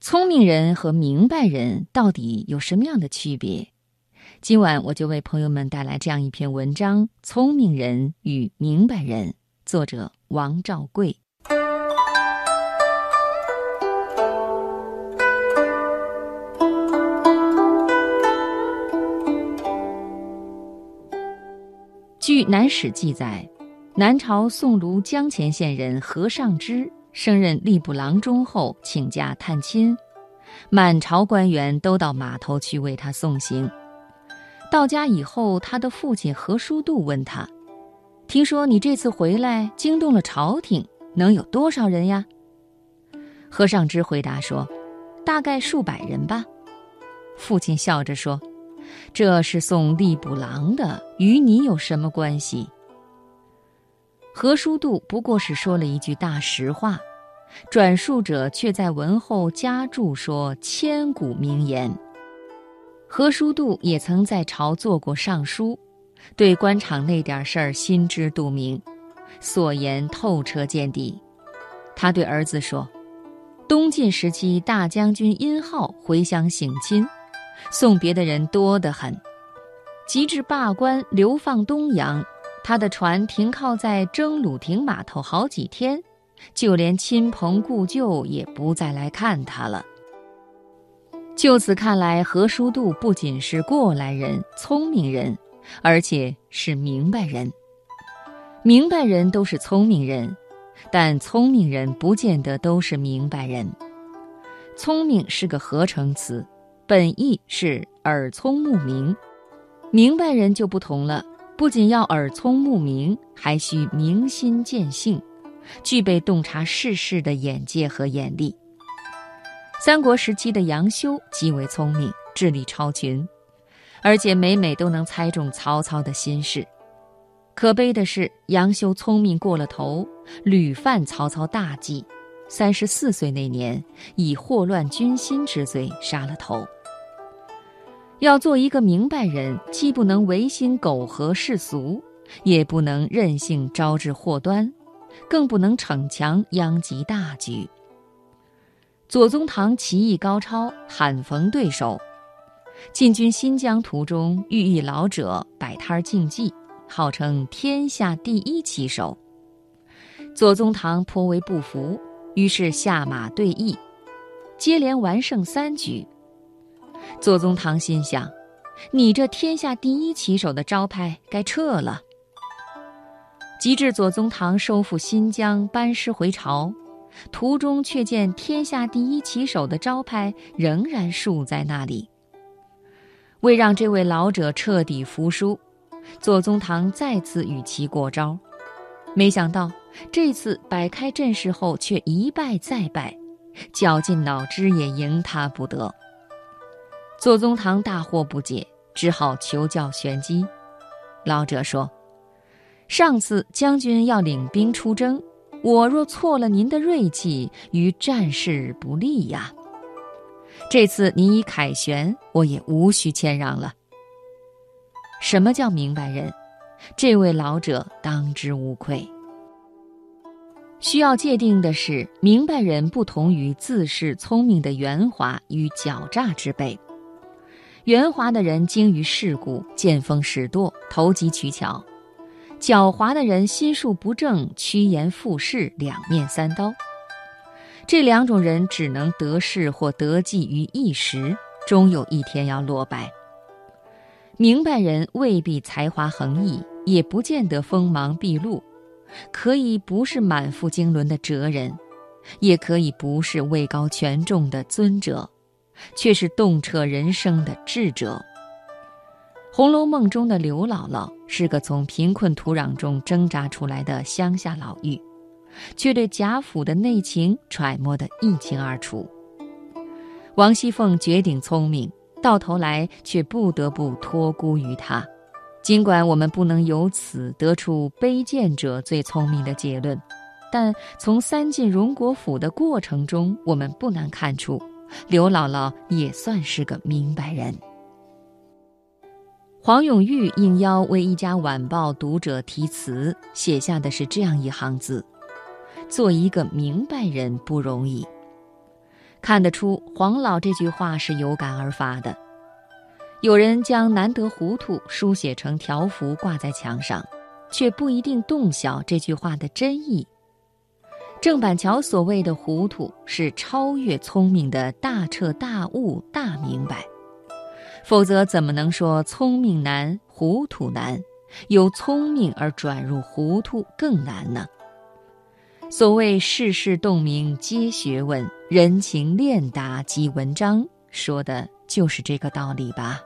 聪明人和明白人到底有什么样的区别？今晚我就为朋友们带来这样一篇文章：《聪明人与明白人》，作者王兆贵。据《南史》记载，南朝宋庐江前县人何尚之。升任吏部郎中后，请假探亲，满朝官员都到码头去为他送行。到家以后，他的父亲何叔度问他：“听说你这次回来惊动了朝廷，能有多少人呀？”何尚之回答说：“大概数百人吧。”父亲笑着说：“这是送吏部郎的，与你有什么关系？”何叔度不过是说了一句大实话，转述者却在文后加注说千古名言。何叔度也曾在朝做过尚书，对官场那点事儿心知肚明，所言透彻见底。他对儿子说：“东晋时期，大将军殷浩回乡省亲，送别的人多得很，及至罢官流放东洋。”他的船停靠在征鲁亭码头好几天，就连亲朋故旧也不再来看他了。就此看来，何叔度不仅是过来人、聪明人，而且是明白人。明白人都是聪明人，但聪明人不见得都是明白人。聪明是个合成词，本意是耳聪目明，明白人就不同了。不仅要耳聪目明，还需明心见性，具备洞察世事的眼界和眼力。三国时期的杨修极为聪明，智力超群，而且每每都能猜中曹操的心事。可悲的是，杨修聪明过了头，屡犯曹操大忌。三十四岁那年，以祸乱军心之罪杀了头。要做一个明白人，既不能违心苟合世俗，也不能任性招致祸端，更不能逞强殃及大局。左宗棠棋艺高超，罕逢对手。进军新疆途中，遇一老者摆摊竞技，号称天下第一棋手。左宗棠颇为不服，于是下马对弈，接连完胜三局。左宗棠心想：“你这天下第一棋手的招牌该撤了。”及至左宗棠收复新疆，班师回朝，途中却见天下第一棋手的招牌仍然竖在那里。为让这位老者彻底服输，左宗棠再次与其过招，没想到这次摆开阵势后却一败再败，绞尽脑汁也赢他不得。左宗棠大惑不解，只好求教玄机。老者说：“上次将军要领兵出征，我若错了您的锐气，于战事不利呀。这次您已凯旋，我也无需谦让了。”什么叫明白人？这位老者当之无愧。需要界定的是，明白人不同于自恃聪明的圆滑与狡诈之辈。圆滑的人精于世故，见风使舵，投机取巧；狡猾的人心术不正，趋炎附势，两面三刀。这两种人只能得势或得计于一时，终有一天要落败。明白人未必才华横溢，也不见得锋芒毕露，可以不是满腹经纶的哲人，也可以不是位高权重的尊者。却是洞彻人生的智者。《红楼梦》中的刘姥姥是个从贫困土壤中挣扎出来的乡下老妪，却对贾府的内情揣摩得一清二楚。王熙凤绝顶聪明，到头来却不得不托孤于他。尽管我们不能由此得出卑贱者最聪明的结论，但从三进荣国府的过程中，我们不难看出。刘姥姥也算是个明白人。黄永玉应邀为一家晚报读者题词，写下的是这样一行字：“做一个明白人不容易。”看得出黄老这句话是有感而发的。有人将“难得糊涂”书写成条幅挂在墙上，却不一定洞晓这句话的真意。郑板桥所谓的“糊涂”，是超越聪明的大彻大悟、大明白。否则，怎么能说聪明难、糊涂难？由聪明而转入糊涂更难呢？所谓世事洞明皆学问，人情练达即文章，说的就是这个道理吧。